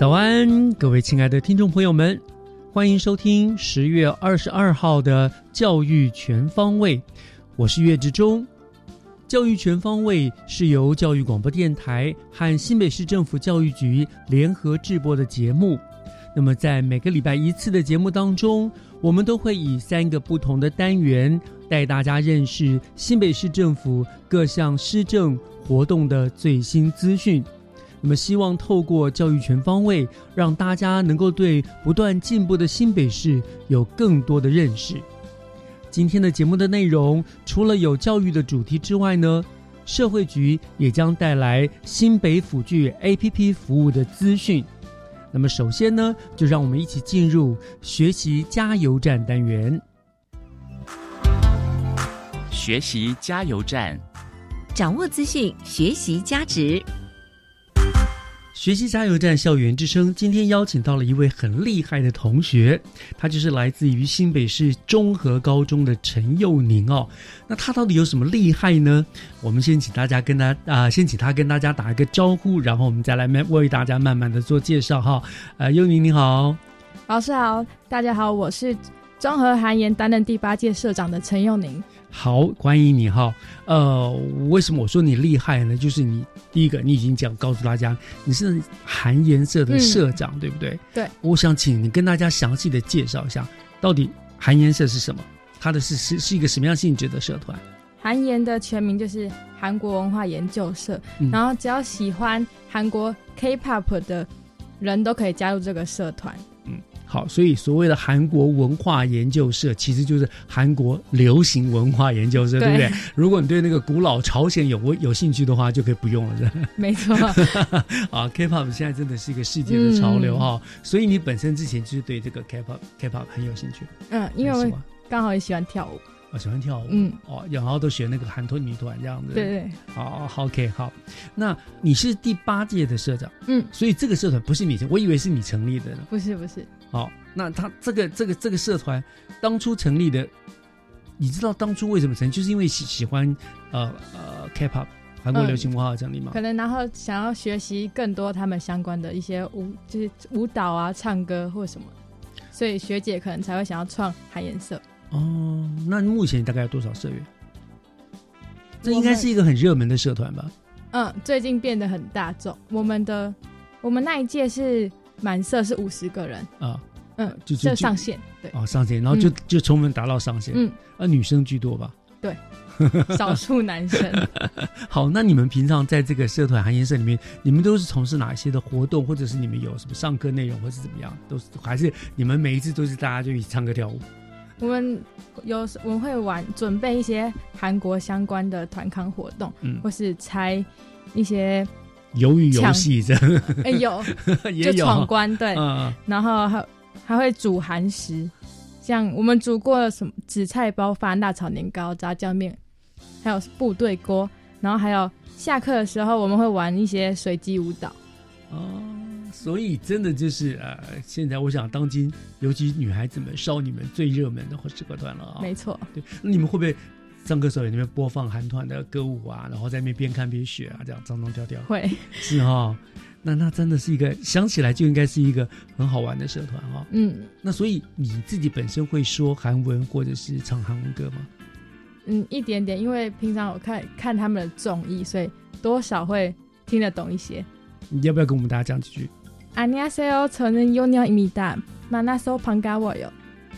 早安，各位亲爱的听众朋友们，欢迎收听十月二十二号的《教育全方位》，我是岳志忠。《教育全方位》是由教育广播电台和新北市政府教育局联合制播的节目。那么，在每个礼拜一次的节目当中，我们都会以三个不同的单元带大家认识新北市政府各项施政活动的最新资讯。那么，希望透过教育全方位，让大家能够对不断进步的新北市有更多的认识。今天的节目的内容，除了有教育的主题之外呢，社会局也将带来新北辅具 APP 服务的资讯。那么，首先呢，就让我们一起进入学习加油站单元。学习加油站，掌握资讯，学习加值。学习加油站，校园之声。今天邀请到了一位很厉害的同学，他就是来自于新北市中和高中的陈佑宁哦。那他到底有什么厉害呢？我们先请大家跟他啊，先请他跟大家打一个招呼，然后我们再来为大家慢慢的做介绍哈。呃，佑宁你好，老师好，大家好，我是中和韩研担任第八届社长的陈佑宁。好，欢迎你哈。呃，为什么我说你厉害呢？就是你第一个，你已经讲告诉大家你是韩颜社的社长，对不对？对。我想请你跟大家详细的介绍一下，到底韩颜社是什么？它的是是是一个什么样性质的社团？韩研的全名就是韩国文化研究社，然后只要喜欢韩国 K-pop 的人都可以加入这个社团。好，所以所谓的韩国文化研究社，其实就是韩国流行文化研究社，对不对？如果你对那个古老朝鲜有有兴趣的话，就可以不用了，是没错。啊，K-pop 现在真的是一个世界的潮流哈，所以你本身之前就是对这个 K-pop K-pop 很有兴趣。嗯，因为我刚好也喜欢跳舞。我喜欢跳舞，嗯，哦，然后都学那个韩团女团这样子，对对，好，OK，好，那你是第八届的社长，嗯，所以这个社团不是你成，我以为是你成立的呢，不是不是，好，那他这个这个这个社团当初成立的，你知道当初为什么成立？就是因为喜喜欢呃呃 K-pop 韩国流行文化成立吗？可能然后想要学习更多他们相关的一些舞，就是舞蹈啊、唱歌或什么，所以学姐可能才会想要创韩颜色。哦，那目前大概有多少社员？这应该是一个很热门的社团吧？嗯，最近变得很大众。我们的我们那一届是满社是五十个人啊，嗯，就就上限对哦上限，然后就就充分达到上限，嗯，啊女生居多吧？对，少数男生。好，那你们平常在这个社团寒颜社里面，你们都是从事哪一些的活动，或者是你们有什么上课内容，或是怎么样？都是还是你们每一次都是大家就一起唱歌跳舞？我们有我们会玩准备一些韩国相关的团康活动，嗯，或是猜一些鱿鱼游戏这样，哎有 就闯关对，然后还还会煮韩食，像我们煮过什么紫菜包饭、辣炒年糕、炸酱面，还有部队锅，然后还有下课的时候我们会玩一些随机舞蹈，哦。所以真的就是呃，现在我想当今尤其女孩子们、少女们最热门的或社团了啊。没错，对，那你们会不会上课时候也那边播放韩团的歌舞啊，然后在那边边看边学啊，这样唱唱跳跳。会是哈，那那真的是一个想起来就应该是一个很好玩的社团哈。嗯，那所以你自己本身会说韩文或者是唱韩文歌吗？嗯，一点点，因为平常我看看他们的综艺，所以多少会听得懂一些。你要不要跟我们大家讲几句？안녕하세요저는요녀입니다만나서반가워요。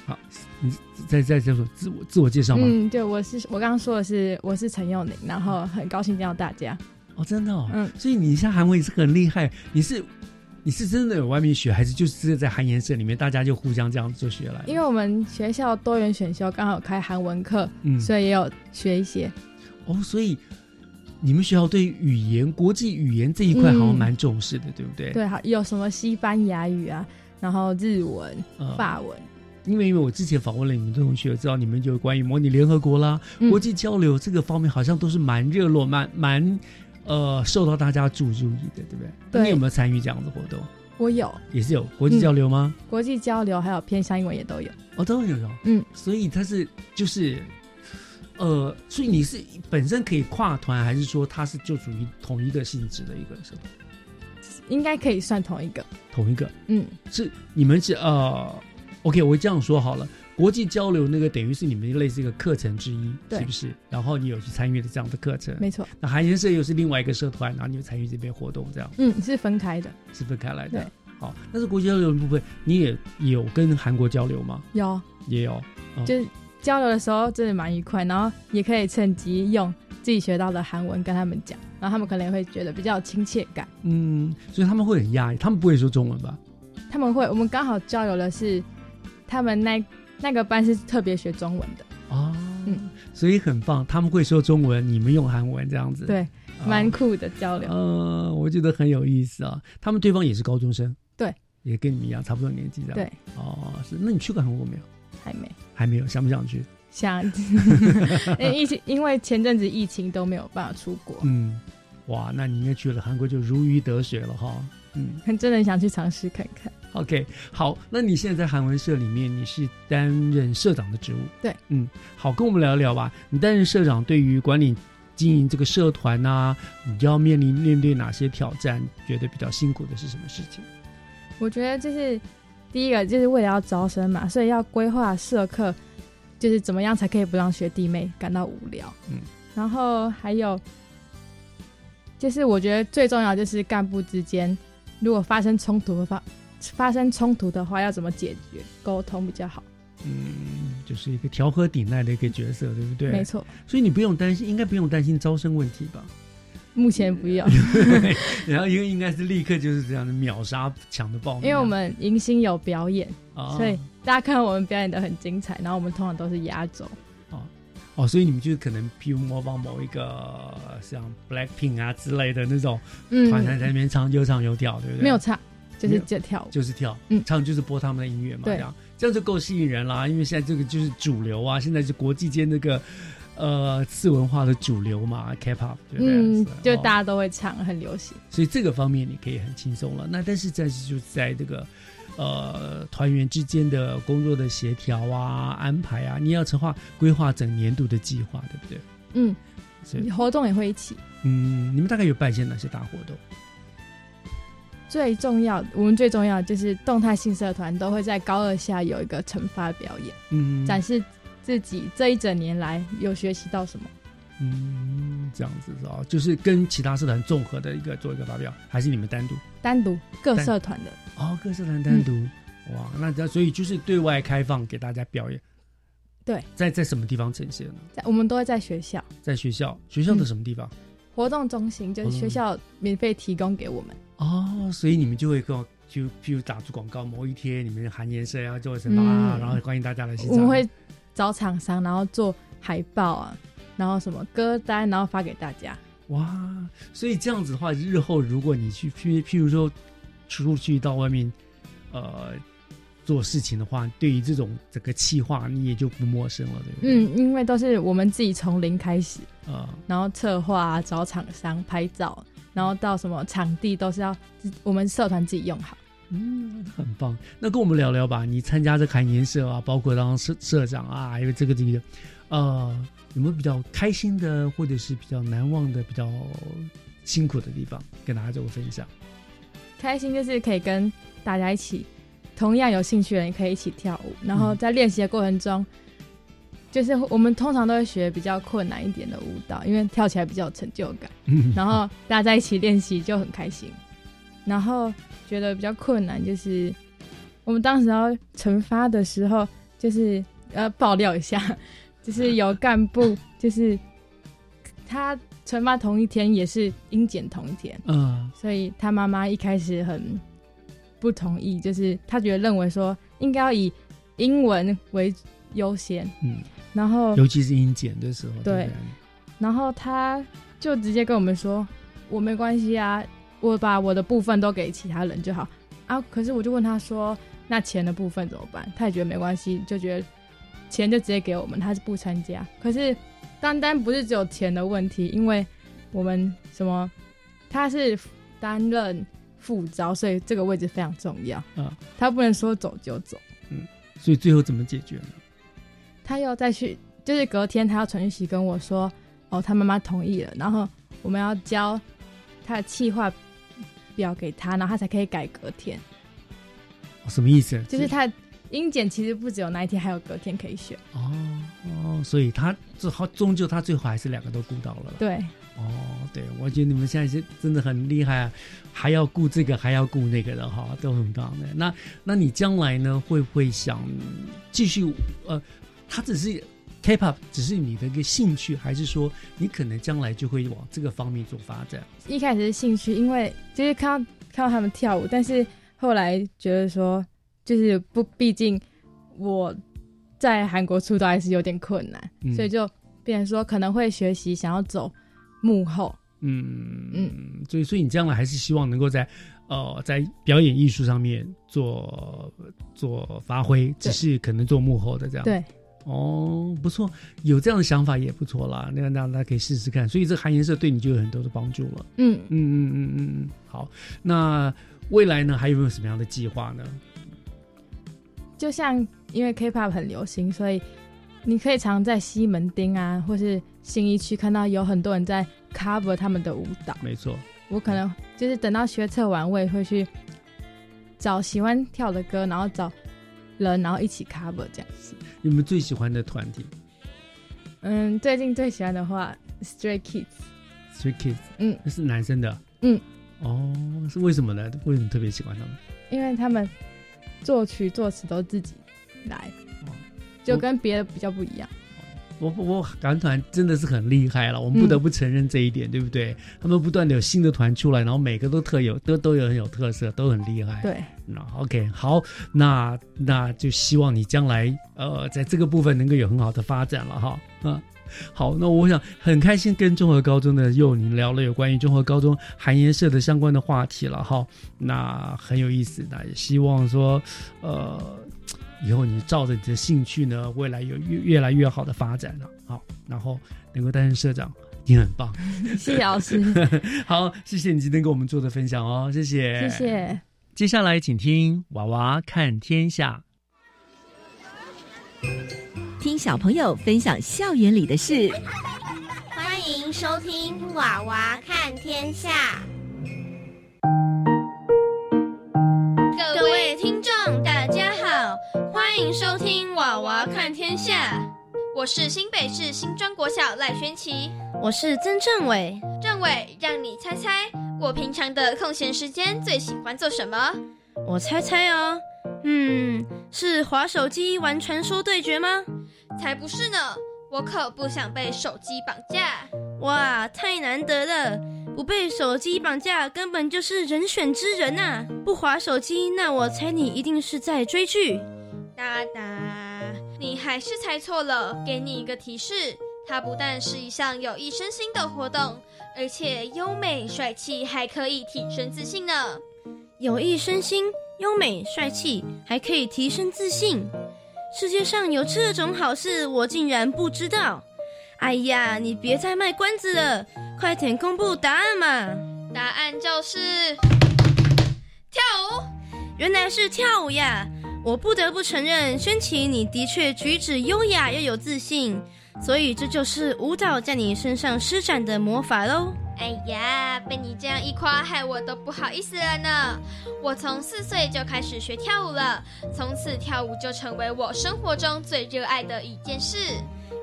好，你再再再说自我自我介绍吗？嗯，对，我是我刚刚说的是我是陈佑宁，然后很高兴见到大家。哦，真的哦，嗯，所以你像韩文也是很厉害，你是。你是真的有外面学，还是就是在韩研社里面，大家就互相这样做学来？因为我们学校多元选修刚好开韩文课，嗯，所以也有学一些。哦，所以 你们学校对语言、国际语言这一块好像蛮重视的，对不对？对，好，有什么西班牙语啊，然后日文、法文。因为因为我之前访问了你们同学，知道你们就关于模拟联合国啦、国际交流这个方面，好像都是蛮热络、蛮蛮。呃，受到大家注注意的，对不对？对。你有没有参与这样的活动？我有，也是有国际交流吗？国际交流还有偏向英文也都有。哦，都有有。嗯，所以它是就是，呃，所以你是本身可以跨团，还是说它是就属于同一个性质的一个什么？应该可以算同一个。同一个。嗯，是你们是呃，OK，我这样说好了。国际交流那个等于是你们类似一个课程之一，是不是？然后你有去参与的这样的课程，没错。那韩研社又是另外一个社团，然后你有参与这边活动，这样。嗯，是分开的，是分开来的。好，但是国际交流的部分，你也有跟韩国交流吗？有，也有。就是交流的时候真的蛮愉快，然后也可以趁机用自己学到的韩文跟他们讲，然后他们可能也会觉得比较有亲切感。嗯，所以他们会很压抑，他们不会说中文吧？他们会，我们刚好交流的是他们那。那个班是特别学中文的哦，嗯，所以很棒。他们会说中文，你们用韩文这样子，对，蛮酷的交流。呃，我觉得很有意思啊。他们对方也是高中生，对，也跟你们一样，差不多年纪这样。对，哦，是。那你去过韩国没有？还没，还没有。想不想去？想。疫情，因为前阵子疫情都没有办法出国。嗯，哇，那你应该去了韩国就如鱼得水了哈。嗯，很真的想去尝试看看。OK，好，那你现在在韩文社里面，你是担任社长的职务。对，嗯，好，跟我们聊一聊吧。你担任社长，对于管理经营这个社团啊，你就要面临面对哪些挑战？觉得比较辛苦的是什么事情？我觉得就是第一个，就是为了要招生嘛，所以要规划社课，就是怎么样才可以不让学弟妹感到无聊。嗯，然后还有就是我觉得最重要就是干部之间如果发生冲突的话。发生冲突的话，要怎么解决？沟通比较好。嗯，就是一个调和顶赖的一个角色，对不对？没错。所以你不用担心，应该不用担心招生问题吧？目前不要。然后因为应该是立刻就是这样的秒杀抢的报名。因为我们迎新有表演，所以大家看到我们表演的很精彩。然后我们通常都是压轴。哦哦，所以你们就是可能譬如模仿某一个像 Blackpink 啊之类的那种团在那边唱又唱又跳，对不对？没有唱。就是就跳，就是跳，嗯，唱就是播他们的音乐嘛，这样这样就够吸引人啦。因为现在这个就是主流啊，现在是国际间那个呃次文化的主流嘛，K-pop，对不对？嗯，就大家都会唱，很流行。所以这个方面你可以很轻松了。那但是在就在这个呃团员之间的工作的协调啊、安排啊，你要策划规划整年度的计划，对不对？嗯，所以活动也会一起。嗯，你们大概有办些哪些大活动？最重要，我们最重要就是动态性社团都会在高二下有一个惩罚表演，嗯，展示自己这一整年来有学习到什么。嗯，这样子是吧？就是跟其他社团综合的一个做一个发表，还是你们单独？单独各社团的哦，各社团单独。哇，那所以就是对外开放给大家表演。对，在在什么地方呈现呢？在我们都会在学校，在学校，学校的什么地方？活动中心就是学校免费提供给我们。哦，所以你们就会跟就譬如打出广告，某一天你们韩颜色要做什么啊，然后欢迎大家来欣赏。我们会找厂商，然后做海报啊，然后什么歌单，然后发给大家。哇，所以这样子的话，日后如果你去譬譬如说出去到外面，呃。做事情的话，对于这种整个企划，你也就不陌生了，对不对？嗯，因为都是我们自己从零开始啊，然后策划、找厂商、拍照，然后到什么场地都是要我们社团自己用好。嗯，很棒。那跟我们聊聊吧，你参加这海年社啊，包括当社社长啊，还有这个这个，呃，有没有比较开心的，或者是比较难忘的、比较辛苦的地方，跟大家做个分享？开心就是可以跟大家一起，同样有兴趣的人可以一起跳舞，然后在练习的过程中，就是我们通常都会学比较困难一点的舞蹈，因为跳起来比较有成就感。然后大家在一起练习就很开心。然后觉得比较困难就是我们当时要惩罚的时候，就是呃爆料一下。就是有干部，就是他惩罚同一天，也是英检同一天，嗯，所以他妈妈一开始很不同意，就是他觉得认为说应该要以英文为优先，嗯，然后尤其是英检的时候，对，然后他就直接跟我们说，我没关系啊，我把我的部分都给其他人就好啊，可是我就问他说，那钱的部分怎么办？他也觉得没关系，就觉得。钱就直接给我们，他是不参加。可是单单不是只有钱的问题，因为我们什么，他是担任副招，所以这个位置非常重要。嗯，他不能说走就走。嗯，所以最后怎么解决呢？他要再去，就是隔天他要传讯息跟我说，哦，他妈妈同意了，然后我们要交他的计划表给他，然后他才可以改隔天。什么意思？就是他。英检其实不只有那一天，还有隔天可以选。哦哦，所以他最后终究他最后还是两个都顾到了。对。哦，对，我觉得你们现在是真的很厉害啊，还要顾这个，还要顾那个的哈，都很棒的。那那你将来呢，会不会想继续？呃，他只是 K-pop，只是你的一个兴趣，还是说你可能将来就会往这个方面做发展？一开始是兴趣，因为就是看到看到他们跳舞，但是后来觉得说。就是不，毕竟我在韩国出道还是有点困难，所以就变成说可能会学习，想要走幕后。嗯嗯，所以所以你将来还是希望能够在呃在表演艺术上面做做发挥，只是可能做幕后的这样。对，哦，不错，有这样的想法也不错啦。那那大家可以试试看。所以这韩颜色对你就有很多的帮助了。嗯嗯嗯嗯嗯。好，那未来呢还有没有什么样的计划呢？就像因为 K-pop 很流行，所以你可以常在西门町啊，或是新一区看到有很多人在 cover 他们的舞蹈。没错，我可能就是等到学测完，我也会去找喜欢跳的歌，然后找人，然后一起 cover 这样子。有没有最喜欢的团体？嗯，最近最喜欢的话，Stray Kids。Stray Kids，嗯，那是男生的。嗯，哦，是为什么呢？为什么特别喜欢他们？因为他们。作曲作词都自己来，就跟别的比较不一样。我我港团真的是很厉害了，我们不得不承认这一点，对不对？他们不断的有新的团出来，然后每个都特有，都都有很有特色，都很厉害。对，那 OK 好，那那就希望你将来呃在这个部分能够有很好的发展了哈。嗯，好，那我想很开心跟综合高中的幼宁聊了有关于综合高中韩颜社的相关的话题了哈。那很有意思，那也希望说呃。以后你照着你的兴趣呢，未来有越越来越好的发展了。好，然后能够担任社长，你很棒。谢谢老师。好，谢谢你今天跟我们做的分享哦，谢谢。谢谢。接下来请听《娃娃看天下》，听小朋友分享校园里的事。欢迎收听《娃娃看天下》。迎收听《娃娃看天下》，我是新北市新庄国小赖宣琪，我是曾正伟。正伟，让你猜猜，我平常的空闲时间最喜欢做什么？我猜猜哦，嗯，是划手机玩传说对决吗？才不是呢，我可不想被手机绑架。哇，太难得了，不被手机绑架根本就是人选之人呐！不划手机，那我猜你一定是在追剧。哒哒，你还是猜错了。给你一个提示，它不但是一项有益身心的活动，而且优美帅气，还可以提升自信呢。有益身心，优美帅气，还可以提升自信。世界上有这种好事，我竟然不知道。哎呀，你别再卖关子了，快点公布答案嘛！答案就是跳舞。原来是跳舞呀！我不得不承认，轩琪，你的确举止优雅又有自信。所以这就是舞蹈在你身上施展的魔法喽。哎呀，被你这样一夸，害我都不好意思了呢。我从四岁就开始学跳舞了，从此跳舞就成为我生活中最热爱的一件事。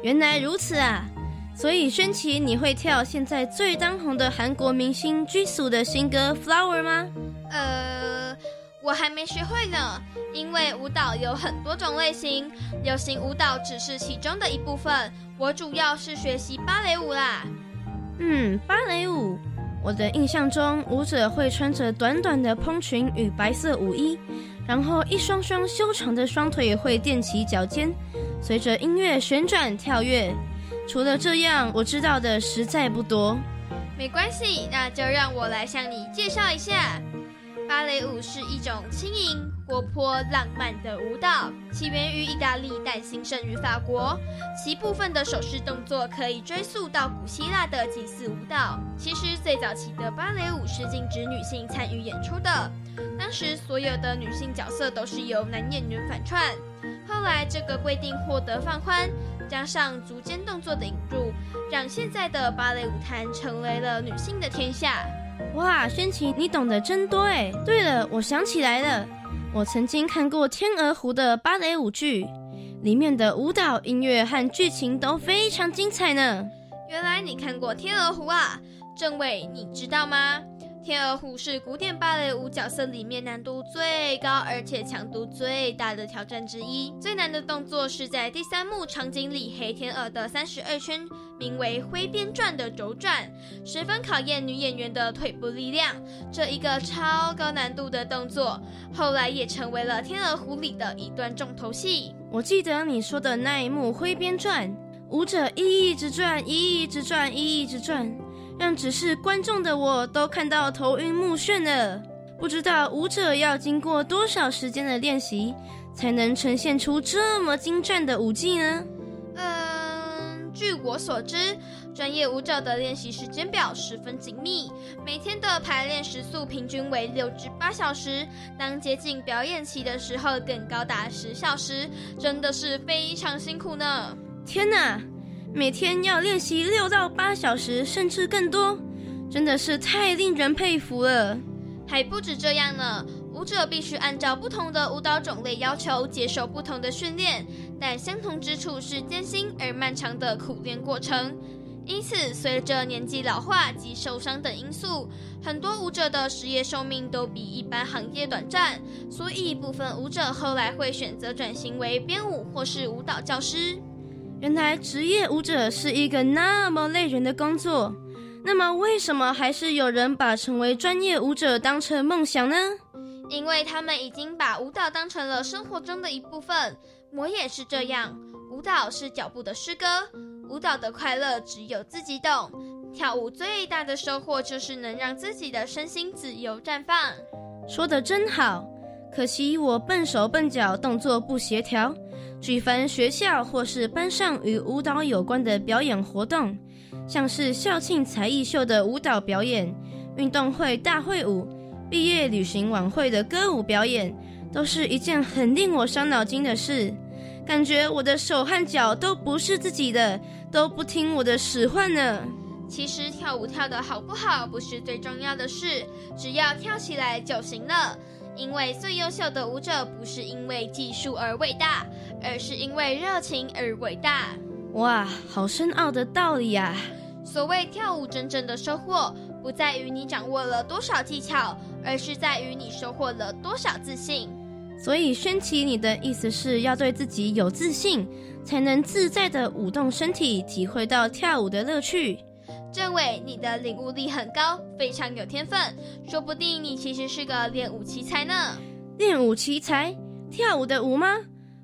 原来如此啊！所以宣琪，你会跳现在最当红的韩国明星 Jisoo 的新歌《Flower》吗？呃，我还没学会呢，因为舞蹈有很多种类型，流行舞蹈只是其中的一部分。我主要是学习芭蕾舞啦。嗯，芭蕾舞，我的印象中，舞者会穿着短短的蓬裙与白色舞衣，然后一双双修长的双腿会踮起脚尖，随着音乐旋转跳跃。除了这样，我知道的实在不多。没关系，那就让我来向你介绍一下。芭蕾舞是一种轻盈、活泼、浪漫的舞蹈，起源于意大利，但兴盛于法国。其部分的手势动作可以追溯到古希腊的祭祀舞蹈。其实最早期的芭蕾舞是禁止女性参与演出的，当时所有的女性角色都是由男演员反串。后来这个规定获得放宽，加上足尖动作的引入，让现在的芭蕾舞坛成为了女性的天下。哇，宣琪，你懂得真多哎！对了，我想起来了，我曾经看过《天鹅湖》的芭蕾舞剧，里面的舞蹈、音乐和剧情都非常精彩呢。原来你看过《天鹅湖》啊，正伟，你知道吗？天鹅湖是古典芭蕾舞角色里面难度最高，而且强度最大的挑战之一。最难的动作是在第三幕场景里，黑天鹅的三十二圈，名为挥鞭转的轴转，十分考验女演员的腿部力量。这一个超高难度的动作，后来也成为了天鹅湖里的一段重头戏。我记得你说的那一幕挥鞭转，舞者一直转，一直转，一直转。让只是观众的我都看到头晕目眩了。不知道舞者要经过多少时间的练习，才能呈现出这么精湛的舞技呢？嗯，据我所知，专业舞者的练习时间表十分紧密，每天的排练时速平均为六至八小时，当接近表演期的时候更高达十小时，真的是非常辛苦呢。天哪！每天要练习六到八小时，甚至更多，真的是太令人佩服了。还不止这样呢，舞者必须按照不同的舞蹈种类要求，接受不同的训练，但相同之处是艰辛而漫长的苦练过程。因此，随着年纪老化及受伤等因素，很多舞者的职业寿命都比一般行业短暂，所以部分舞者后来会选择转型为编舞或是舞蹈教师。原来职业舞者是一个那么累人的工作，那么为什么还是有人把成为专业舞者当成梦想呢？因为他们已经把舞蹈当成了生活中的一部分。我也是这样，舞蹈是脚步的诗歌，舞蹈的快乐只有自己懂。跳舞最大的收获就是能让自己的身心自由绽放。说的真好，可惜我笨手笨脚，动作不协调。举凡学校或是班上与舞蹈有关的表演活动，像是校庆才艺秀的舞蹈表演、运动会大会舞、毕业旅行晚会的歌舞表演，都是一件很令我伤脑筋的事。感觉我的手和脚都不是自己的，都不听我的使唤呢。其实跳舞跳得好不好不是最重要的事，只要跳起来就行了。因为最优秀的舞者不是因为技术而伟大，而是因为热情而伟大。哇，好深奥的道理呀！所谓跳舞真正的收获，不在于你掌握了多少技巧，而是在于你收获了多少自信。所以，宣奇，你的意思是要对自己有自信，才能自在的舞动身体，体会到跳舞的乐趣。政委，你的领悟力很高，非常有天分，说不定你其实是个练武奇才呢。练武奇才，跳舞的舞吗？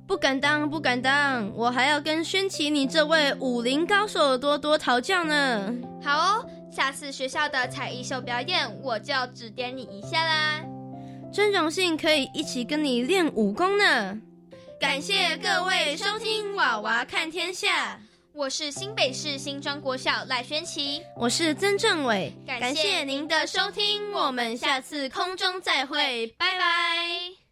不敢当，不敢当，我还要跟宣琪你这位武林高手多多讨教呢。好哦，下次学校的才艺秀表演，我就指点你一下啦。真荣幸可以一起跟你练武功呢。感谢各位收听《娃娃看天下》。我是新北市新庄国小赖宣琪，我是曾正伟，感谢您的收听，我们下次空中再会，拜拜。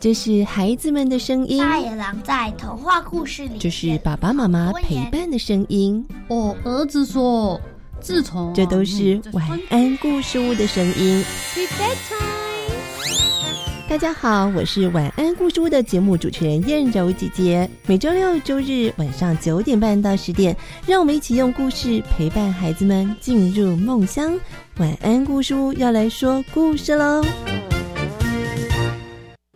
这是孩子们的声音。大野狼在童话故事里。这是爸爸妈妈陪伴的声音。我儿子说，自从这都是晚安故事屋的声音。大家好，我是晚安故事屋的节目主持人燕柔姐姐。每周六周日晚上九点半到十点，让我们一起用故事陪伴孩子们进入梦乡。晚安故事屋要来说故事喽。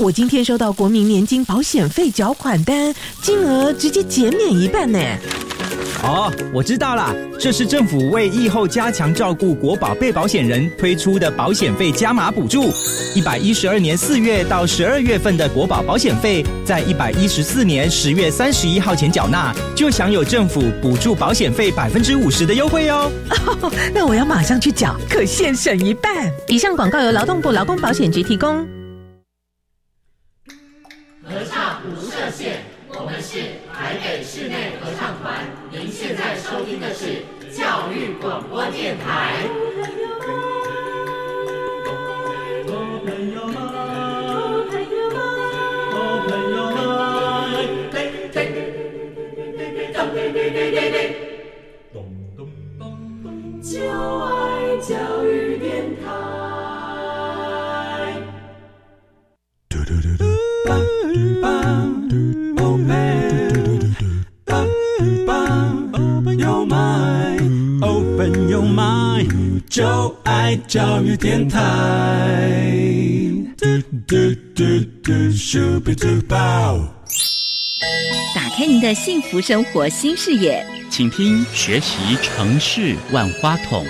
我今天收到国民年金保险费缴款单，金额直接减免一半呢。哦，我知道了，这是政府为疫后加强照顾国保被保险人推出的保险费加码补助。一百一十二年四月到十二月份的国保保险费，在一百一十四年十月三十一号前缴纳，就享有政府补助保险费百分之五十的优惠哦。那我要马上去缴，可现省一半。以上广告由劳动部劳工保险局提供。广播电台。就爱教育就爱教育电台嘟嘟嘟嘟。打开您的幸福生活新视野，请听学习城市万花筒。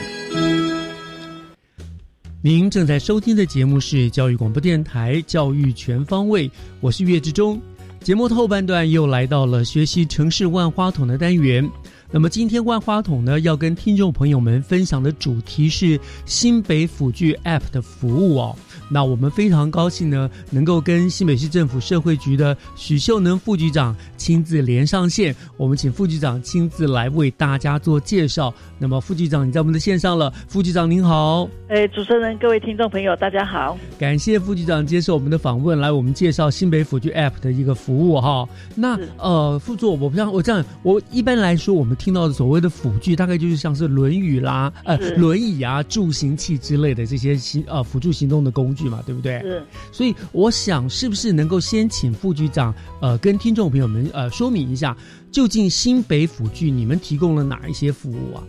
您正在收听的节目是教育广播电台教育全方位，我是岳志忠。节目的后半段又来到了学习城市万花筒的单元。那么今天万花筒呢，要跟听众朋友们分享的主题是新北辅剧 App 的服务哦。那我们非常高兴呢，能够跟新北市政府社会局的许秀能副局长亲自连上线。我们请副局长亲自来为大家做介绍。那么副局长，你在我们的线上了。副局长您好，哎，主持人、各位听众朋友，大家好。感谢副局长接受我们的访问，来我们介绍新北辅具 App 的一个服务哈。那呃，副座，我不像我这样，我一般来说，我们听到的所谓的辅具，大概就是像是轮椅啦、呃轮椅啊、助行器之类的这些行呃辅助行动的工具。嘛，对不对？是，所以我想，是不是能够先请副局长，呃，跟听众朋友们，呃，说明一下，究竟新北辅具你们提供了哪一些服务啊？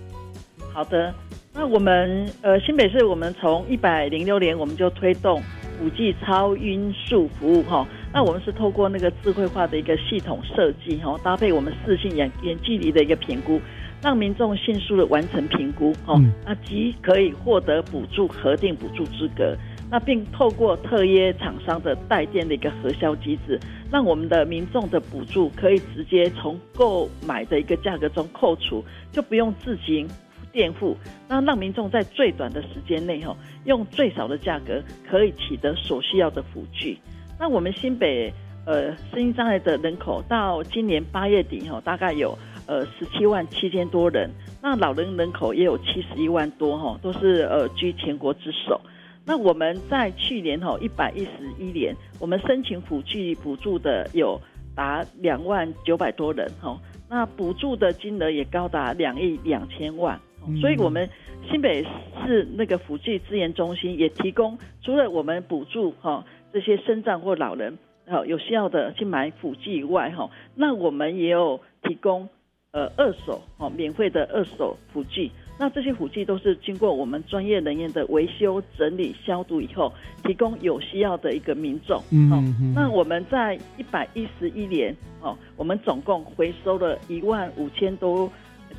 好的，那我们呃，新北市我们从一百零六年我们就推动五 G 超音速服务哈，那我们是透过那个智慧化的一个系统设计哈，搭配我们视性远远距离的一个评估，让民众迅速的完成评估哦，那即可以获得补助核定补助资格。那并透过特约厂商的代垫的一个核销机制，让我们的民众的补助可以直接从购买的一个价格中扣除，就不用自行垫付。那让民众在最短的时间内，哈，用最少的价格可以取得所需要的辅具。那我们新北呃声音障碍的人口到今年八月底，哈，大概有呃十七万七千多人。那老人人口也有七十一万多，哈，都是呃居全国之首。那我们在去年哈一百一十一年，我们申请辅具补助的有达两万九百多人哈，那补助的金额也高达两亿两千万，所以我们新北市那个辅具资源中心也提供，除了我们补助哈这些身障或老人哈有需要的去买辅具以外哈，那我们也有提供呃二手哦免费的二手辅具。那这些辅具都是经过我们专业人员的维修、整理、消毒以后，提供有需要的一个民众。嗯，那我们在一百一十一年，哦，我们总共回收了一万五千多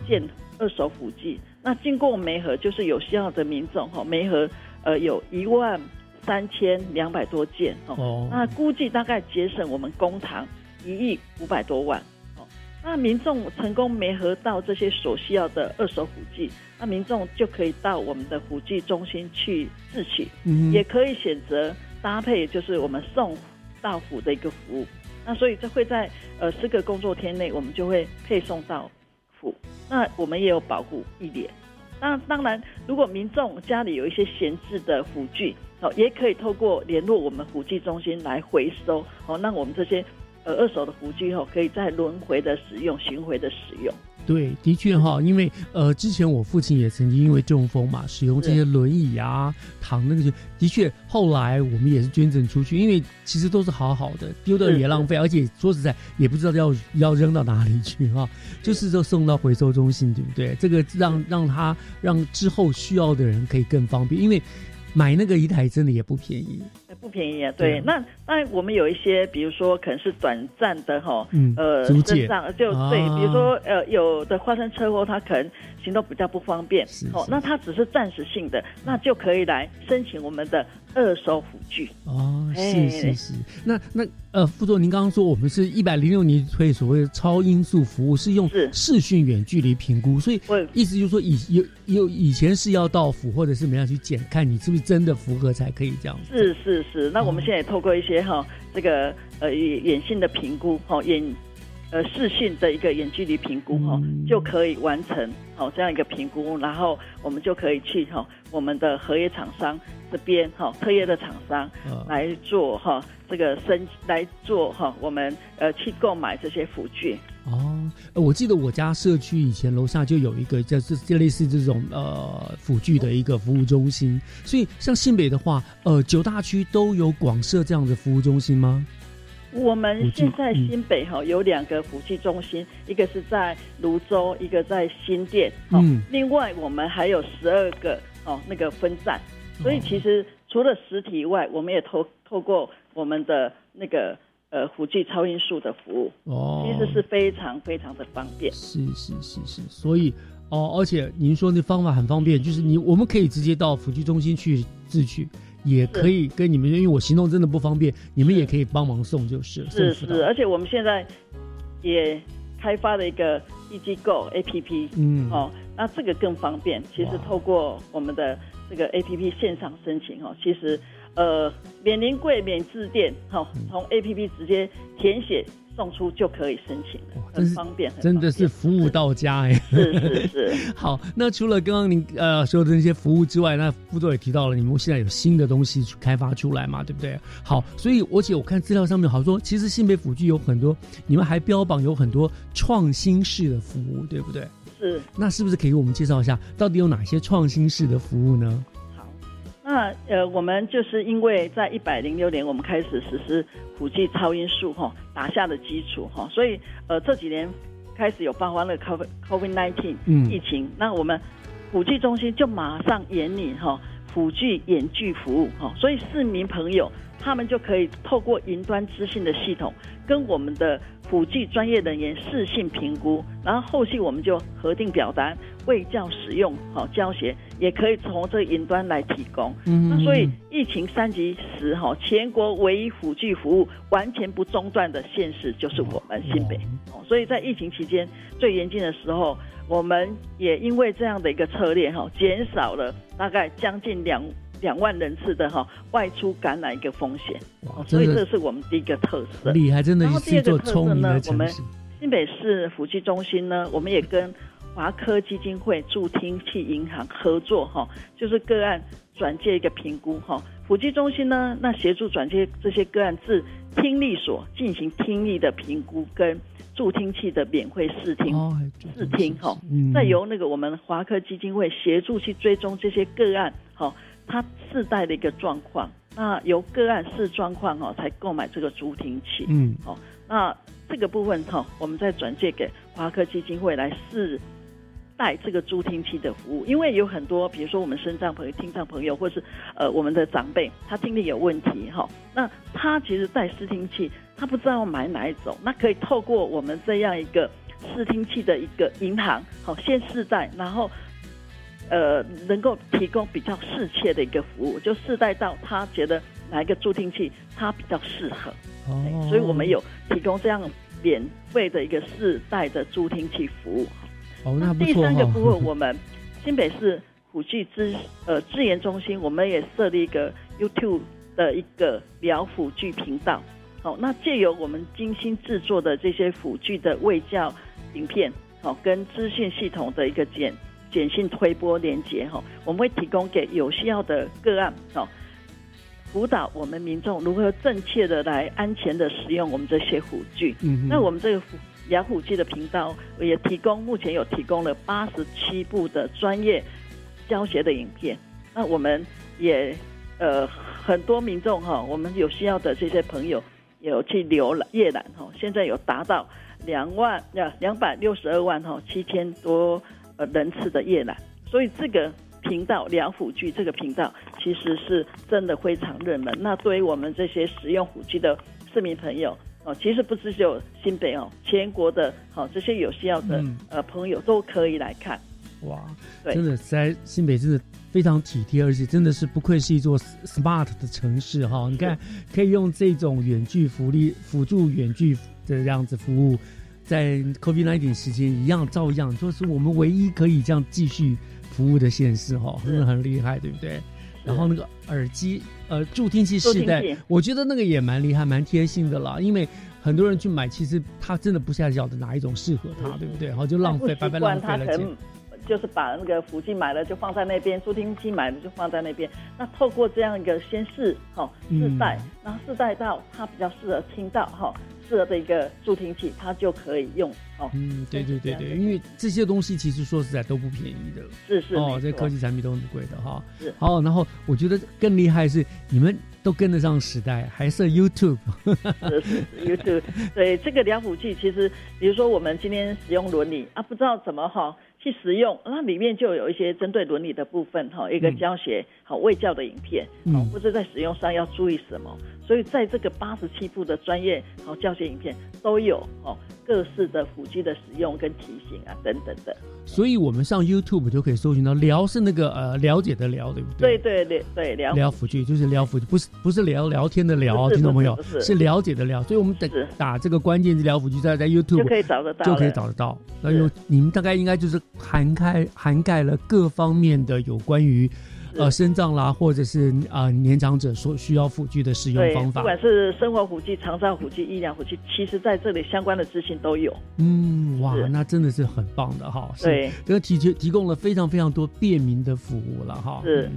件二手辅具。那经过梅河，就是有需要的民众，哈，煤核呃有一万三千两百多件哦，那估计大概节省我们公堂一亿五百多万哦。那民众成功没合到这些所需要的二手辅具，那民众就可以到我们的辅具中心去自取，也可以选择搭配就是我们送到府的一个服务。那所以这会在呃四个工作天内，我们就会配送到府。那我们也有保护一点。那当然，如果民众家里有一些闲置的辅具，哦，也可以透过联络我们辅具中心来回收，哦，那我们这些呃二手的辅具后，可以再轮回的使用、巡回的使用。对，的确哈，因为呃，之前我父亲也曾经因为中风嘛，使用这些轮椅啊、躺那个就，的确，后来我们也是捐赠出去，因为其实都是好好的，丢掉也浪费，而且说实在也不知道要要扔到哪里去哈，就是说送到回收中心，对不对？这个让让他让之后需要的人可以更方便，因为。买那个一台真的也不便宜，不便宜啊。对，那当然我们有一些，比如说可能是短暂的哈，呃，身上就对，比如说呃，有的发生车祸，他可能行动比较不方便，哦，那他只是暂时性的，那就可以来申请我们的。二手辅具。哦，是是是，那那呃，副座，您刚刚说我们是一百零六年推所谓的超音速服务，是用视讯远距离评估，所以意思就是说以有有以前是要到府或者是怎么样去检看你是不是真的符合才可以这样。是是是，那我们现在也透过一些哈这个呃眼性的评估哈眼。呃，视讯的一个远距离评估哈，就可以完成好这样一个评估，然后我们就可以去哈我们的合约厂商这边哈特约的厂商来做哈这个申来做哈我们呃去购买这些辅具哦。我记得我家社区以前楼下就有一个就是就类似这种呃辅具的一个服务中心，所以像新北的话，呃九大区都有广设这样的服务中心吗？我们现在新北哈有两个福气中心，一个是在泸州，一个在新店。嗯，另外我们还有十二个哦那个分站，所以其实除了实体以外，我们也透透过我们的那个呃辅具超音速的服务，哦，其实是非常非常的方便。是是是是，所以哦，而且您说那方法很方便，就是你我们可以直接到辅具中心去自取。也可以跟你们，因为我行动真的不方便，你们也可以帮忙送，就是是是，而且我们现在也开发了一个 E G Go A P P，嗯，哦，那这个更方便。其实透过我们的这个 A P P 线上申请，哦，其实呃免临柜、免致电，哈，从 A P P 直接填写。送出就可以申请了，很方便，真的是服务到家哎。是是是。好，那除了刚刚您呃说的那些服务之外，那副座也提到了，你们现在有新的东西去开发出来嘛，对不对？好，所以而且我看资料上面好说，其实新北辅具有很多，你们还标榜有很多创新式的服务，对不对？是。那是不是可以给我们介绍一下，到底有哪些创新式的服务呢？那呃，我们就是因为在一百零六年，我们开始实施普及超音速哈，打下的基础哈，所以呃这几年开始有爆发了 COVID COVID nineteen 疫情，那我们普及中心就马上引领哈普具远距服务哈，所以市民朋友他们就可以透过云端资讯的系统跟我们的。辅具专业人员视性评估，然后后续我们就核定表单，为教使用，好教学也可以从这云端来提供。嗯，那所以疫情三级时，哈，全国唯一辅具服务完全不中断的现实就是我们新北。哦，所以在疫情期间最严峻的时候，我们也因为这样的一个策略，哈，减少了大概将近两。两万人次的哈外出感染一个风险，所以这是我们第一个特色。厉害，真的。然后第二个特色呢，我们新北市辅具中心呢，我们也跟华科基金会助听器银行合作哈，就是个案转介一个评估哈。辅具中心呢，那协助转介这些个案至听力所进行听力的评估跟助听器的免费试听试听哈，再由那个我们华科基金会协助去追踪这些个案哈。他自带的一个状况，那由个案视状况哦，才购买这个助听器。嗯，哦，那这个部分哈，我们再转借给华科基金会来试带这个助听器的服务。因为有很多，比如说我们身障朋友、听障朋友，或是呃我们的长辈，他听力有问题哈，那他其实带视听器，他不知道买哪一种，那可以透过我们这样一个视听器的一个银行，好先试戴，然后。呃能够提供比较适切的一个服务，就试戴到他觉得哪一个助听器他比较适合，哦，所以我们有提供这样免费的一个试戴的助听器服务。哦，那第三个部分，我们新北市虎具资呃资源中心，我们也设立一个 YouTube 的一个聊辅具频道。好，那借由我们精心制作的这些辅具的卫教影片，好，跟资讯系统的一个简简讯推播连接，哈，我们会提供给有需要的个案，哦，辅导我们民众如何正确的来安全的使用我们这些辅具。嗯，那我们这个雅虎机的频道也提供，目前有提供了八十七部的专业教学的影片。那我们也呃很多民众哈，我们有需要的这些朋友。有去浏览阅览哈，现在有达到两万呀两百六十二万哈七千多呃人次的阅览，所以这个频道聊虎剧这个频道其实是真的非常热门。那对于我们这些使用辅具的市民朋友哦，其实不是只有新北哦，全国的好这些有需要的呃朋友都可以来看。哇，真的在新北真的。非常体贴，而且真的是不愧是一座 smart 的城市哈！你看，可以用这种远距福利辅助远距的这样子服务，在 COVID 那一点时间一样照样，就是我们唯一可以这样继续服务的县市哈，真的很厉害，对不对？然后那个耳机呃助听器试戴，我觉得那个也蛮厉害、蛮贴心的啦，因为很多人去买，其实他真的不下晓得哪一种适合他，对不对？然后就浪费，白白浪费了钱。就是把那个辅具买了就放在那边，助听器买了就放在那边。那透过这样一个先试哈试戴，然后试戴到它比较适合听到哈适合的一个助听器，它就可以用哦。嗯，对对对对，因为这些东西其实说实在都不便宜的，是是哦，这科技产品都很贵的哈。是好，然后我觉得更厉害是你们都跟得上时代，还是 YouTube。是是 YouTube，对这个量辅器，其实比如说我们今天使用伦理啊，不知道怎么哈。去使用，那里面就有一些针对伦理的部分哈，一个教学好卫教的影片，嗯，或者在使用上要注意什么。所以在这个八十七部的专业好教学影片都有哦，各式的辅具的使用跟提醒啊等等的。所以我们上 YouTube 就可以搜寻到“聊”是那个呃了解的“聊”，对不对？对对对对，聊聊辅具就是聊辅具，不是不是聊聊天的聊，听众朋友是了解的聊。所以我们打打这个关键字“聊辅具”在在 YouTube 就可以找得到，就可以找得到。那有你们大概应该就是涵盖涵盖了各方面的有关于。呃，身障啦，或者是啊年长者所需要辅具的使用方法，不管是生活辅具、长照辅具、医疗辅具，其实在这里相关的资讯都有。嗯，哇，那真的是很棒的哈。对，这个提提供了非常非常多便民的服务了哈。是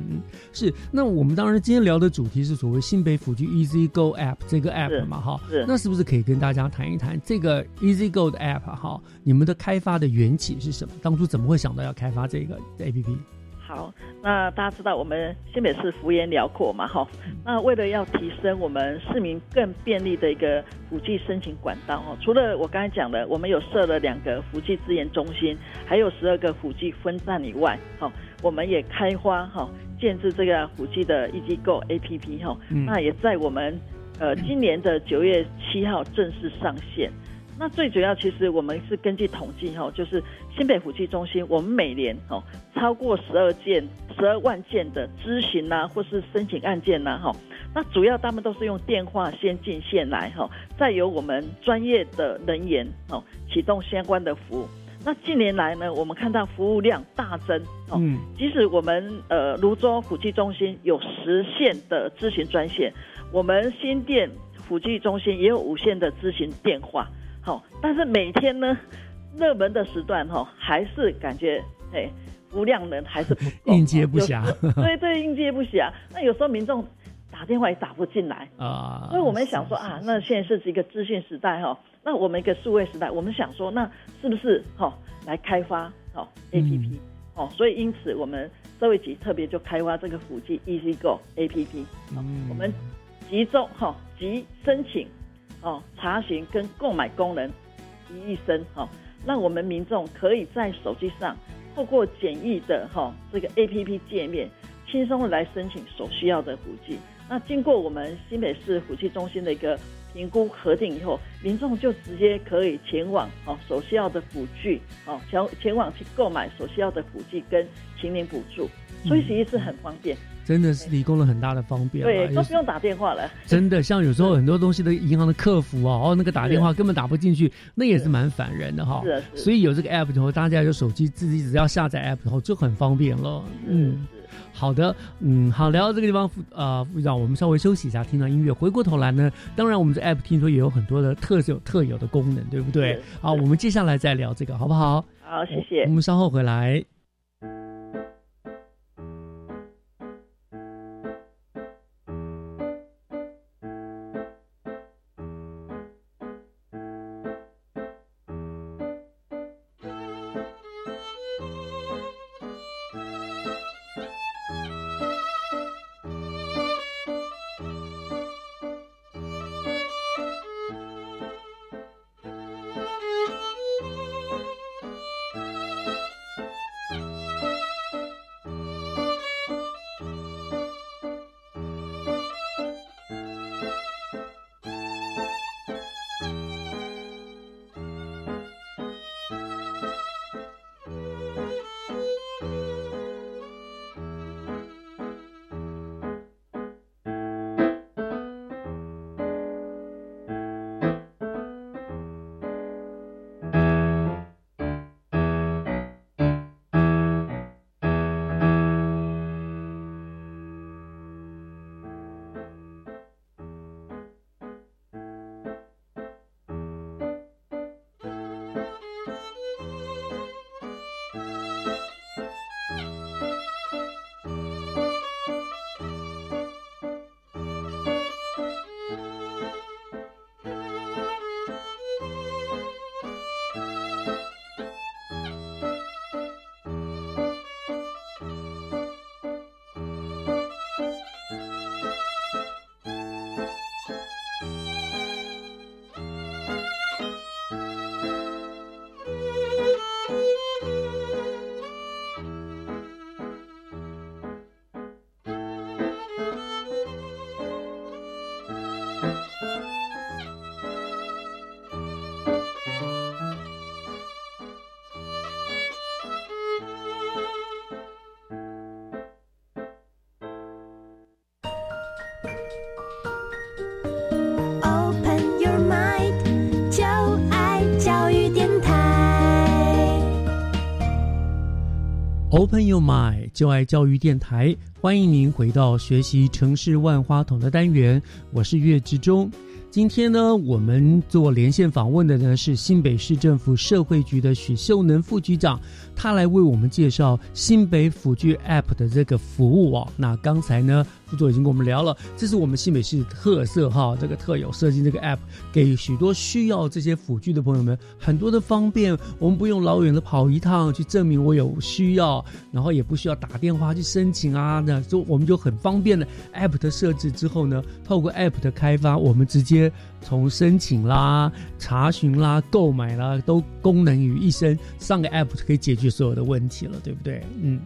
是，那我们当然今天聊的主题是所谓新北辅具 Easy Go App 这个 App 嘛哈。是，那是不是可以跟大家谈一谈这个 Easy Go 的 App 哈？你们的开发的缘起是什么？当初怎么会想到要开发这个 APP？好，那大家知道我们新北市幅员辽阔嘛，哈，那为了要提升我们市民更便利的一个辅具申请管道，哦，除了我刚才讲的，我们有设了两个辅具资源中心，还有十二个辅具分站以外，哈，我们也开发哈建制这个辅具的 E 机构 A P P 哈，那也在我们呃今年的九月七号正式上线。那最主要，其实我们是根据统计哈，就是新北辅具中心，我们每年哦超过十二件、十二万件的咨询呐，或是申请案件呐，哈，那主要他们都是用电话先进线来哈，再由我们专业的人员哦启动相关的服务。那近年来呢，我们看到服务量大增哦，即使我们呃泸州辅具中心有十线的咨询专线，我们新店辅具中心也有五线的咨询电话。好，但是每天呢，热门的时段哈，还是感觉哎，服务量呢还是不应接不暇。对对，应接不暇。那有时候民众打电话也打不进来啊，所以我们想说啊，那现在是一个资讯时代哈，那我们一个数位时代，我们想说，那是不是哈来开发哦 A P P 哦？所以因此我们社会局特别就开发这个辅具 Easy Go A P P，我们集中哈集申请。哦，查询跟购买功能于一身，哈，让我们民众可以在手机上透过简易的哈这个 A P P 界面，轻松的来申请所需要的辅具。那经过我们新北市辅具中心的一个评估核定以后，民众就直接可以前往哦所需要的辅具哦前前往去购买所需要的辅具跟秦领补助，所以其实是很方便。真的是提供了很大的方便，对，都不用打电话了。真的，像有时候很多东西的银行的客服啊，哦，那个打电话根本打不进去，那也是蛮烦人的哈。是是。所以有这个 app 之后，大家有手机自己只要下载 app 之后就很方便了。嗯，好的，嗯，好，聊到这个地方，呃，副长，我们稍微休息一下，听到音乐，回过头来呢，当然我们这 app 听说也有很多的特有特有的功能，对不对？好，我们接下来再聊这个，好不好？好，谢谢。我们稍后回来。Open your mind，就爱教育电台，欢迎您回到学习城市万花筒的单元，我是岳志忠。今天呢，我们做连线访问的呢是新北市政府社会局的许秀能副局长，他来为我们介绍新北辅具 App 的这个服务哦。那刚才呢？副座已经跟我们聊了，这是我们新北市特色哈，这个特有设计这个 app，给许多需要这些辅具的朋友们很多的方便。我们不用老远的跑一趟去证明我有需要，然后也不需要打电话去申请啊，那就我们就很方便的 app 的设置之后呢，透过 app 的开发，我们直接从申请啦、查询啦、购买啦，都功能于一身，上个 app 就可以解决所有的问题了，对不对？嗯。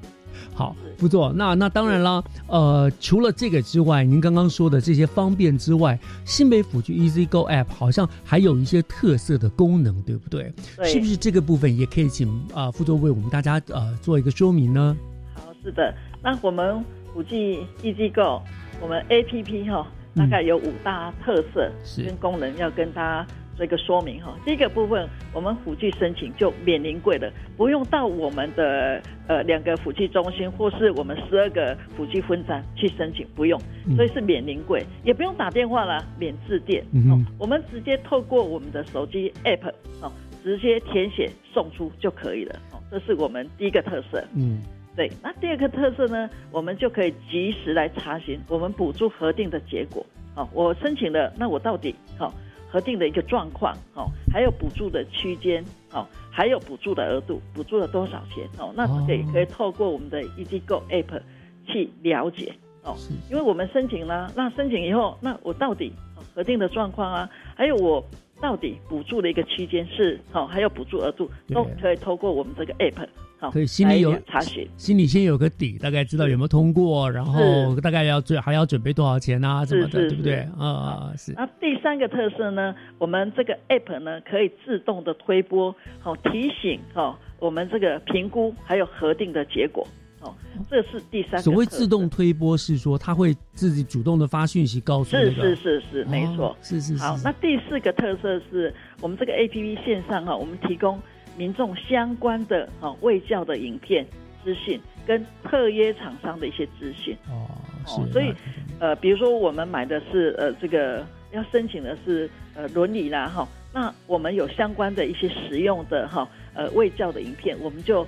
好，副座，那那当然啦，呃，除了这个之外，您刚刚说的这些方便之外，新北府区 Easy Go App 好像还有一些特色的功能，对不对？对，是不是这个部分也可以请啊副座为我们大家呃做一个说明呢？好，是的，那我们五 G Easy Go，我们 APP 哈，大概有五大特色跟功能要跟大家。这个说明哈，第一个部分，我们辅具申请就免临柜的，不用到我们的呃两个辅具中心或是我们十二个辅具分站去申请，不用，所以是免临柜，也不用打电话了，免致电，哦，我们直接透过我们的手机 app 哦，直接填写送出就可以了，哦，这是我们第一个特色，嗯，对，那第二个特色呢，我们就可以及时来查询我们补助核定的结果，哦，我申请了，那我到底好？核定的一个状况，哦，还有补助的区间，哦，还有补助的额度，补助了多少钱，哦，那这个也可以透过我们的 EasyGo App 去了解，哦，因为我们申请了，那申请以后，那我到底核定的状况啊，还有我到底补助的一个区间是，哦，还有补助额度，都可以透过我们这个 App 好，可以心里有查询，心里先有个底，大概知道有没有通过，然后大概要准还要准备多少钱啊，什么的，对不对？啊，是。那第三个特色呢，我们这个 app 呢可以自动的推播，好提醒哦，我们这个评估还有核定的结果。哦，这是第三个。所谓自动推播是说，他会自己主动的发讯息告诉是是是是，没错，是是。好，那第四个特色是我们这个 A P P 线上哈，我们提供民众相关的哈卫教的影片资讯跟特约厂商的一些资讯。哦，是。所以呃，比如说我们买的是呃这个要申请的是呃伦理啦哈，那我们有相关的一些实用的哈呃卫教的影片，我们就。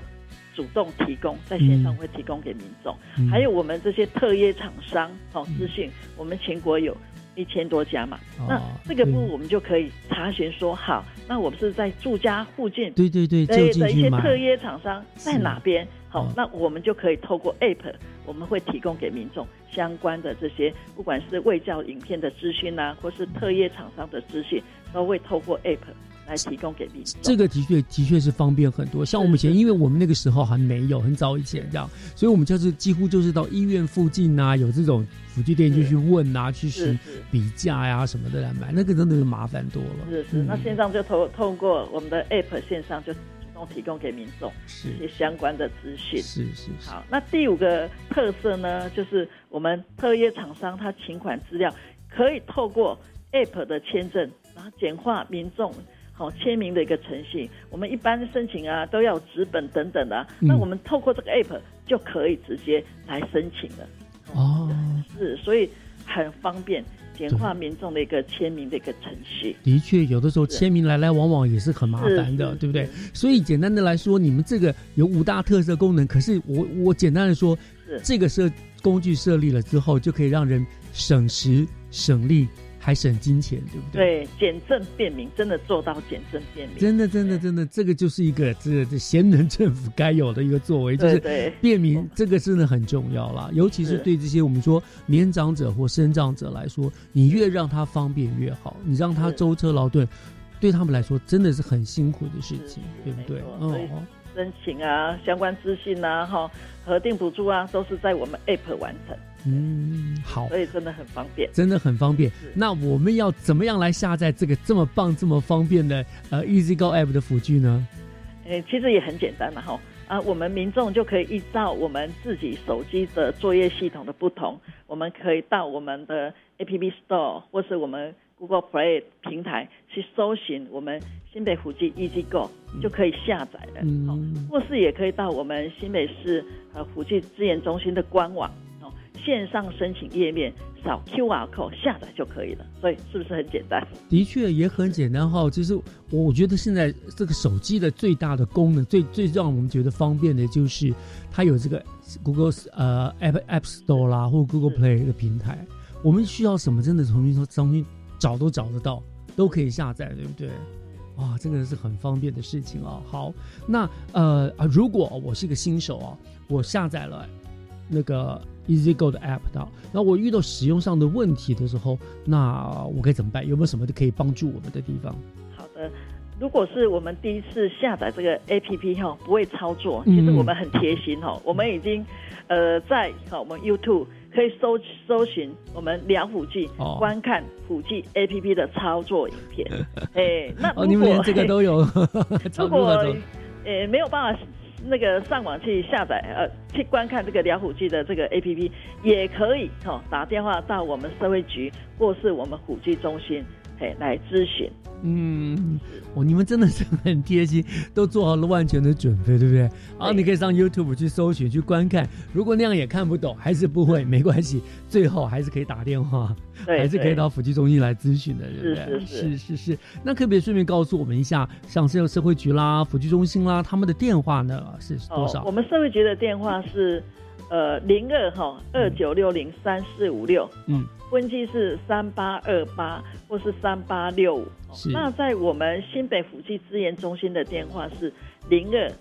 主动提供在线上会提供给民众，还有我们这些特约厂商哦资讯，我们全国有一千多家嘛，那这个部我们就可以查询说好，那我们是在住家附近，对对对，的一些特约厂商在哪边？好，那我们就可以透过 App，我们会提供给民众相关的这些，不管是卫教影片的资讯啊，或是特约厂商的资讯，都会透过 App。来提供给民众，这个的确的确是方便很多。像我们以前，因为我们那个时候还没有，很早以前这样，所以我们就是几乎就是到医院附近啊，有这种辅具店就去问啊，去比比价呀什么的来买，那个真的是麻烦多了。是是，那线上就通通过我们的 App 线上就主动提供给民众一些相关的资讯。是是。好，那第五个特色呢，就是我们特约厂商他请款资料可以透过 App 的签证，然后简化民众。哦，签名的一个程序，我们一般申请啊都要纸本等等的，那我们透过这个 app 就可以直接来申请了。哦，是，所以很方便，简化民众的一个签名的一个程序。的确，有的时候签名来来往往也是很麻烦的，对不对？所以简单的来说，你们这个有五大特色功能，可是我我简单的说，这个设工具设立了之后，就可以让人省时省力。还省金钱，对不对？对，简政便民，真的做到简政便民。真的，真的，真的，这个就是一个这这贤能政府该有的一个作为，就是便民，这个真的很重要啦。尤其是对这些我们说年长者或身障者来说，你越让他方便越好，你让他舟车劳顿，对他们来说真的是很辛苦的事情，对不对？哦，申请啊，相关资讯啊，哈，核定补助啊，都是在我们 App 完成。嗯，好，所以真的很方便，真的很方便。那我们要怎么样来下载这个这么棒、这么方便的呃 Easy Go App 的辅具呢？诶，其实也很简单嘛，哈啊，我们民众就可以依照我们自己手机的作业系统的不同，我们可以到我们的 App Store 或是我们 Google Play 平台去搜寻我们新北辅具 Easy Go，就可以下载了。嗯，或是也可以到我们新北市呃辅具资源中心的官网。线上申请页面扫 QR code 下载就可以了，所以是不是很简单？的确也很简单哈。就是我觉得现在这个手机的最大的功能，最最让我们觉得方便的就是它有这个 Google 呃 App App Store 啦，或 Google Play 的平台。我们需要什么，真的重新说重新找都找得到，都可以下载，对不对？哇，这个是很方便的事情哦。好，那呃啊，如果我是一个新手啊，我下载了那个。EasyGo 的 App 到，那我遇到使用上的问题的时候，那我该怎么办？有没有什么可以帮助我们的地方？好的，如果是我们第一次下载这个 APP 哈，不会操作，其实我们很贴心哈，我们已经呃在哈我们 YouTube 可以搜搜寻我们梁虎记，观看虎记 APP 的操作影片。哎，那哦，你们连这个都有，如果呃没有办法。那个上网去下载呃，去观看这个辽虎记的这个 A P P 也可以哦，打电话到我们社会局或是我们虎记中心。来咨询，嗯，哦，你们真的是很贴心，都做好了万全的准备，对不对？好，你可以上 YouTube 去搜寻、去观看。如果那样也看不懂，还是不会，没关系，最后还是可以打电话，还是可以到辅具中心来咨询的，对不对？是是是。那可不可以顺便告诉我们一下，像这个社会局啦、辅具中心啦，他们的电话呢是多少？我们社会局的电话是呃零二哈二九六零三四五六，嗯。分机是三八二八或是三八六五，那在我们新北辅具资源中心的电话是零二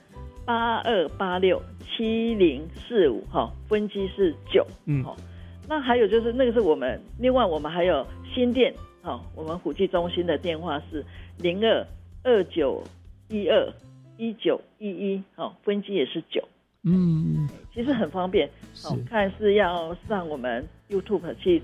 八二八六七零四五，哈，分机是九，嗯，好，那还有就是那个是我们另外我们还有新店，哈，我们辅具中心的电话是零二二九一二。一九一一，哦，分机也是九。嗯，其实很方便。好看是要上我们 YouTube 去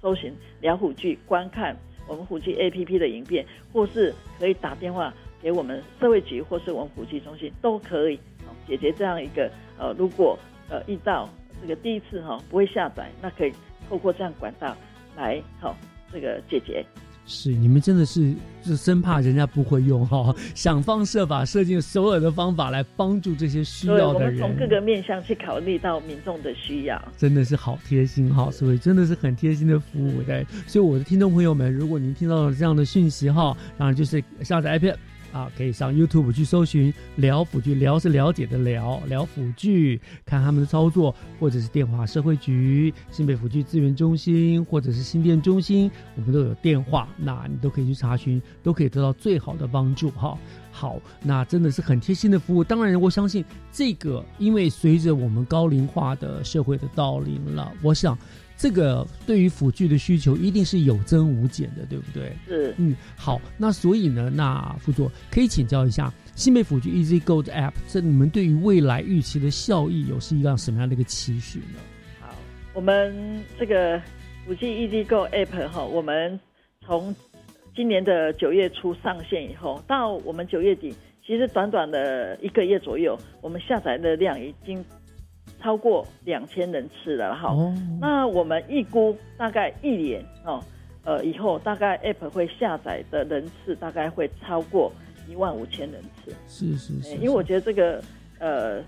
搜寻聊虎剧，观看我们虎剧 APP 的影片，或是可以打电话给我们社会局，或是我们虎剧中心都可以，哦解决这样一个呃，如果呃遇到这个第一次哈不会下载，那可以透过这样管道来好这个解决。是你们真的是就生怕人家不会用哈，想方设法设计所有的方法来帮助这些需要的人。我们从各个面向去考虑到民众的需要，真的是好贴心哈，所以真的是很贴心的服务对。所以我的听众朋友们，如果您听到了这样的讯息哈，然后就是下载 iPad。啊，可以上 YouTube 去搜寻“聊辅具”，聊是了解的聊，聊辅具，看他们的操作，或者是电话社会局、新北辅具资源中心，或者是新店中心，我们都有电话，那你都可以去查询，都可以得到最好的帮助哈。好，那真的是很贴心的服务。当然，我相信这个，因为随着我们高龄化的社会的到临了，我想。这个对于辅具的需求一定是有增无减的，对不对？是，嗯，好，那所以呢，那副座可以请教一下新美辅具 Easy Go 的 App，这你们对于未来预期的效益有是一个什么样的一个期许呢？好，我们这个辅具 Easy Go App 哈，我们从今年的九月初上线以后，到我们九月底，其实短短的一个月左右，我们下载的量已经。超过两千人次了哈，那我们预估大概一年哦，呃，以后大概 App 会下载的人次大概会超过一万五千人次。是是是，因为我觉得这个呃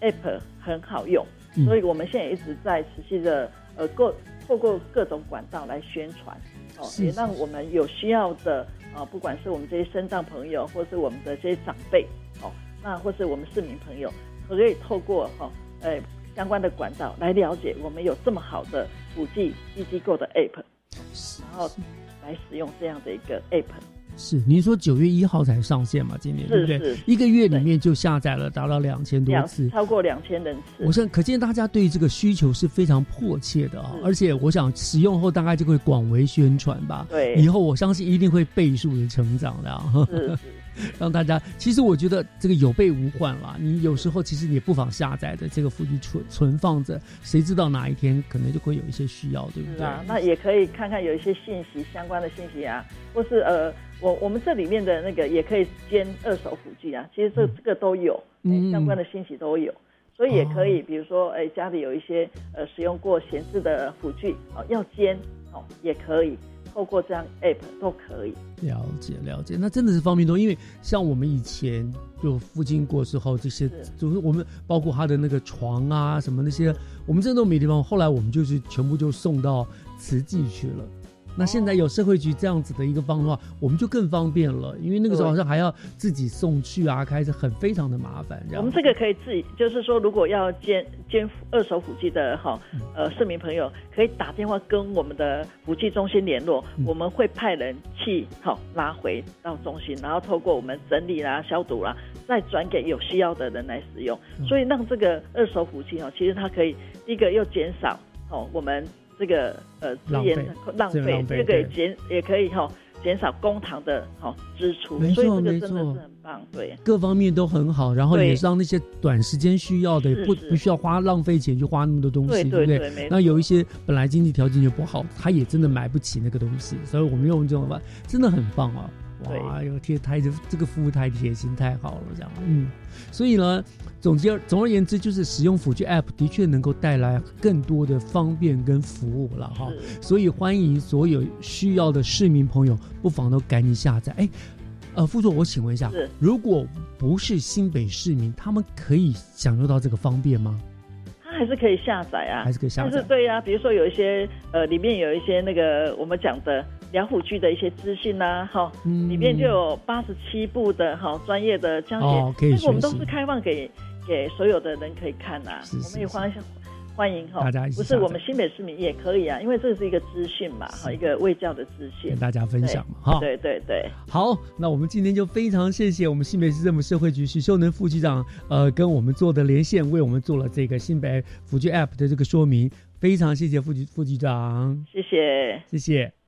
App 很好用，所以我们现在一直在持续的呃各透过各种管道来宣传，哦，也让我们有需要的啊，不管是我们这些身障朋友，或是我们的这些长辈，哦，那或是我们市民朋友，可以透过哈。呃，相关的管道来了解我们有这么好的五 G 一机构的 App，然后来使用这样的一个 App。是，您说九月一号才上线嘛？今年对不对？一个月里面就下载了达到两千多次，超过两千人次。我想可见大家对这个需求是非常迫切的啊！而且我想使用后大概就会广为宣传吧。对，以后我相信一定会倍数的成长的啊！是。让大家，其实我觉得这个有备无患啦。你有时候其实你不妨下载的这个辅具存存放着，谁知道哪一天可能就会有一些需要，对不对？啊那也可以看看有一些信息相关的信息啊，或是呃，我我们这里面的那个也可以兼二手辅具啊，其实这这个都有，嗯相关的信息都有，所以也可以，比如说哎家里有一些呃使用过闲置的辅具哦，要兼哦也可以。透过这样 app 都可以了解了解，那真的是方便多。因为像我们以前就父亲过世后，这些就是我们包括他的那个床啊什么那些，我们真的都没地方。后来我们就是全部就送到慈济去了。那现在有社会局这样子的一个方的话，我们就更方便了，因为那个时候好像还要自己送去啊，开始很非常的麻烦。我们这个可以自己，就是说，如果要捐捐二手辅具的哈，呃，市民朋友可以打电话跟我们的辅具中心联络，我们会派人去好拉回到中心，然后透过我们整理啦、消毒啦，再转给有需要的人来使用。所以让这个二手辅具哦，其实它可以第一个又减少哦我们。这个呃资源浪费，这个也减也可以哈，减少公堂的哈支出，没错没错真的是很棒，对，各方面都很好，然后也让那些短时间需要的不不需要花浪费钱去花那么多东西，对不对？那有一些本来经济条件就不好，他也真的买不起那个东西，所以我们用这种方法真的很棒啊。哇，有贴太这这个服务太贴心太好了，这样嗯，所以呢，总结总而言之，就是使用辅具 App 的确能够带来更多的方便跟服务了哈。所以欢迎所有需要的市民朋友，不妨都赶紧下载。哎，呃，副座，我请问一下，如果不是新北市民，他们可以享受到这个方便吗？他还是可以下载啊，还是可以下载。但是对呀，比如说有一些呃，里面有一些那个我们讲的。聊虎剧的一些资讯呐，哈，里面就有八十七部的哈专业的讲解，这个我们都是开放给给所有的人可以看呐。我们也欢迎欢迎哈，大家不是我们新北市民也可以啊，因为这是一个资讯嘛，哈，一个卫教的资讯，跟大家分享嘛，哈。对对对，好，那我们今天就非常谢谢我们新北市政府社会局许秀能副局长，呃，跟我们做的连线，为我们做了这个新北辅具 App 的这个说明，非常谢谢副局副局长，谢谢。谢谢。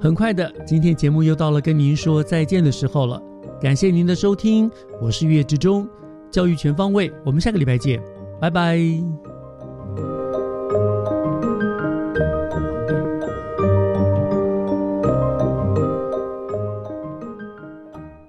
很快的今天节目又到了跟您说再见的时候了。感谢您的收听我是月之中教育全方位我们下个礼拜见拜拜。